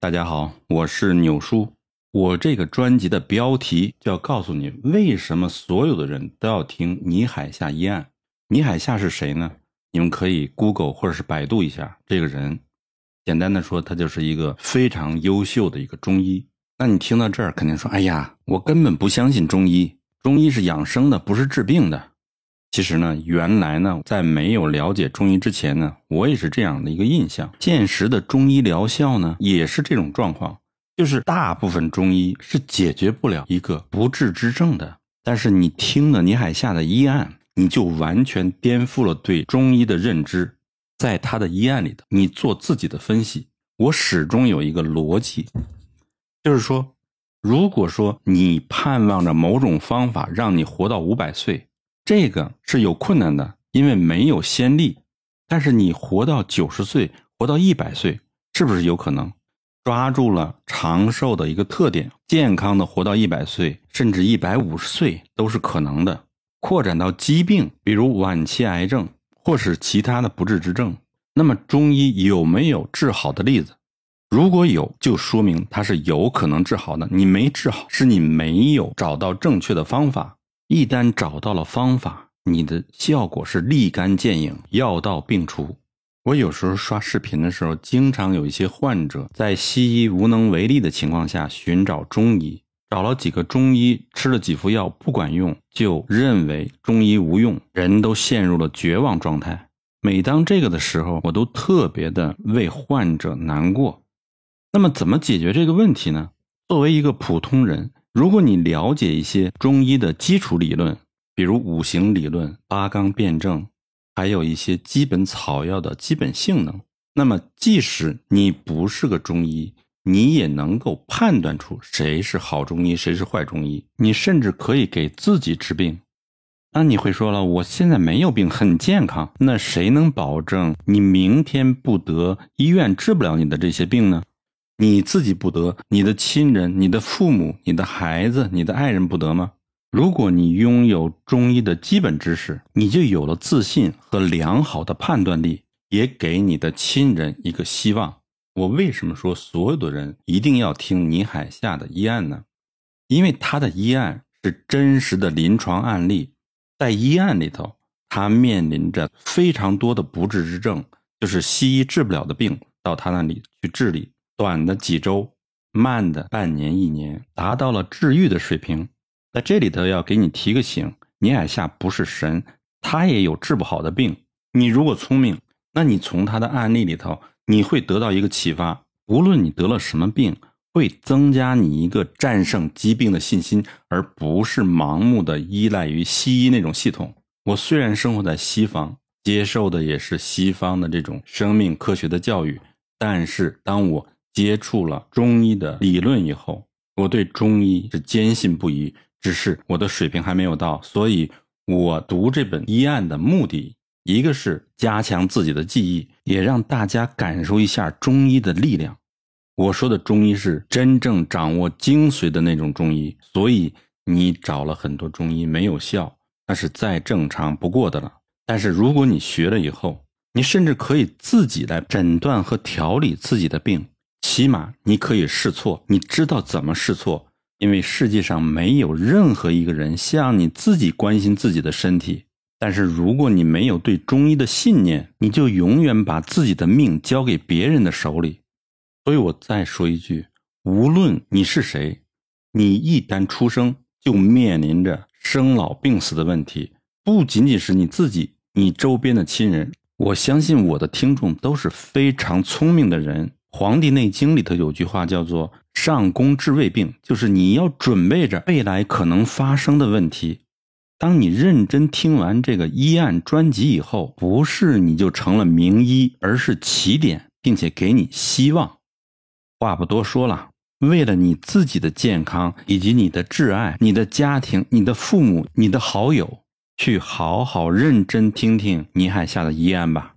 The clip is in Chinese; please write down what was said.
大家好，我是纽叔。我这个专辑的标题就要告诉你，为什么所有的人都要听倪海厦医案。倪海厦是谁呢？你们可以 Google 或者是百度一下这个人。简单的说，他就是一个非常优秀的一个中医。那你听到这儿，肯定说：“哎呀，我根本不相信中医，中医是养生的，不是治病的。”其实呢，原来呢，在没有了解中医之前呢，我也是这样的一个印象。现实的中医疗效呢，也是这种状况，就是大部分中医是解决不了一个不治之症的。但是你听了倪海厦的医案，你就完全颠覆了对中医的认知。在他的医案里头，你做自己的分析。我始终有一个逻辑，就是说，如果说你盼望着某种方法让你活到五百岁。这个是有困难的，因为没有先例。但是你活到九十岁，活到一百岁，是不是有可能？抓住了长寿的一个特点，健康的活到一百岁，甚至一百五十岁都是可能的。扩展到疾病，比如晚期癌症，或是其他的不治之症，那么中医有没有治好的例子？如果有，就说明它是有可能治好的。你没治好，是你没有找到正确的方法。一旦找到了方法，你的效果是立竿见影，药到病除。我有时候刷视频的时候，经常有一些患者在西医无能为力的情况下寻找中医，找了几个中医，吃了几副药不管用，就认为中医无用，人都陷入了绝望状态。每当这个的时候，我都特别的为患者难过。那么，怎么解决这个问题呢？作为一个普通人。如果你了解一些中医的基础理论，比如五行理论、八纲辩证，还有一些基本草药的基本性能，那么即使你不是个中医，你也能够判断出谁是好中医，谁是坏中医。你甚至可以给自己治病。那你会说了，我现在没有病，很健康，那谁能保证你明天不得医院治不了你的这些病呢？你自己不得，你的亲人、你的父母、你的孩子、你的爱人不得吗？如果你拥有中医的基本知识，你就有了自信和良好的判断力，也给你的亲人一个希望。我为什么说所有的人一定要听倪海厦的医案呢？因为他的医案是真实的临床案例，在医案里头，他面临着非常多的不治之症，就是西医治不了的病，到他那里去治理。短的几周，慢的半年一年，达到了治愈的水平。在这里头要给你提个醒：倪海厦不是神，他也有治不好的病。你如果聪明，那你从他的案例里头，你会得到一个启发。无论你得了什么病，会增加你一个战胜疾病的信心，而不是盲目的依赖于西医那种系统。我虽然生活在西方，接受的也是西方的这种生命科学的教育，但是当我接触了中医的理论以后，我对中医是坚信不疑。只是我的水平还没有到，所以我读这本医案的目的，一个是加强自己的记忆，也让大家感受一下中医的力量。我说的中医是真正掌握精髓的那种中医。所以你找了很多中医没有效，那是再正常不过的了。但是如果你学了以后，你甚至可以自己来诊断和调理自己的病。起码你可以试错，你知道怎么试错，因为世界上没有任何一个人像你自己关心自己的身体。但是如果你没有对中医的信念，你就永远把自己的命交给别人的手里。所以我再说一句：无论你是谁，你一旦出生就面临着生老病死的问题，不仅仅是你自己，你周边的亲人。我相信我的听众都是非常聪明的人。《黄帝内经》里头有句话叫做“上工治未病”，就是你要准备着未来可能发生的问题。当你认真听完这个医案专辑以后，不是你就成了名医，而是起点，并且给你希望。话不多说了，为了你自己的健康，以及你的挚爱、你的家庭、你的父母、你的好友，去好好认真听听倪海厦的医案吧。